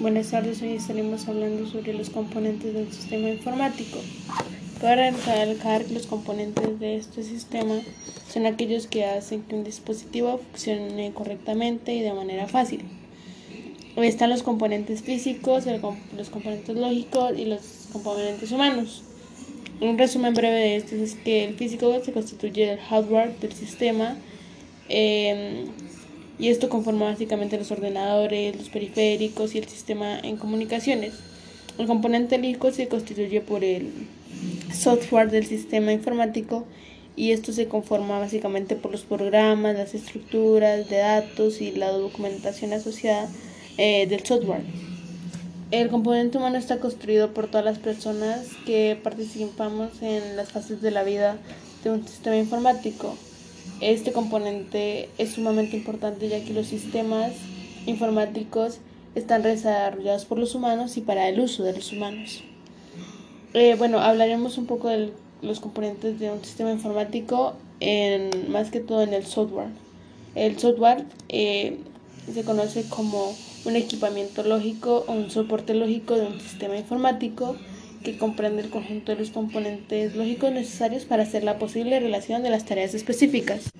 Buenas tardes, hoy estaremos hablando sobre los componentes del sistema informático. Para recalcar los componentes de este sistema son aquellos que hacen que un dispositivo funcione correctamente y de manera fácil. Están los componentes físicos, los componentes lógicos y los componentes humanos. Un resumen breve de estos es que el físico se constituye del hardware del sistema. Eh, y esto conforma básicamente los ordenadores, los periféricos y el sistema en comunicaciones. El componente lógico se constituye por el software del sistema informático y esto se conforma básicamente por los programas, las estructuras de datos y la documentación asociada eh, del software. El componente humano está construido por todas las personas que participamos en las fases de la vida de un sistema informático. Este componente es sumamente importante ya que los sistemas informáticos están desarrollados por los humanos y para el uso de los humanos. Eh, bueno, hablaremos un poco de los componentes de un sistema informático, en, más que todo en el software. El software eh, se conoce como un equipamiento lógico o un soporte lógico de un sistema informático que comprende el conjunto de los componentes lógicos necesarios para hacer la posible relación de las tareas específicas.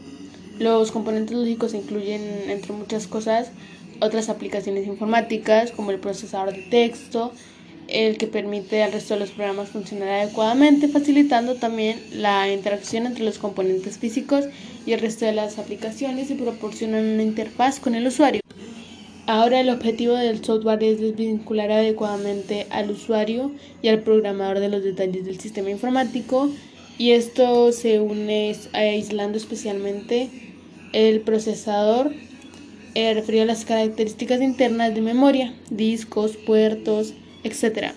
Los componentes lógicos incluyen, entre muchas cosas, otras aplicaciones informáticas como el procesador de texto, el que permite al resto de los programas funcionar adecuadamente, facilitando también la interacción entre los componentes físicos y el resto de las aplicaciones y proporcionan una interfaz con el usuario. Ahora el objetivo del software es desvincular adecuadamente al usuario y al programador de los detalles del sistema informático y esto se une aislando especialmente el procesador eh, referido a las características internas de memoria, discos, puertos, etc.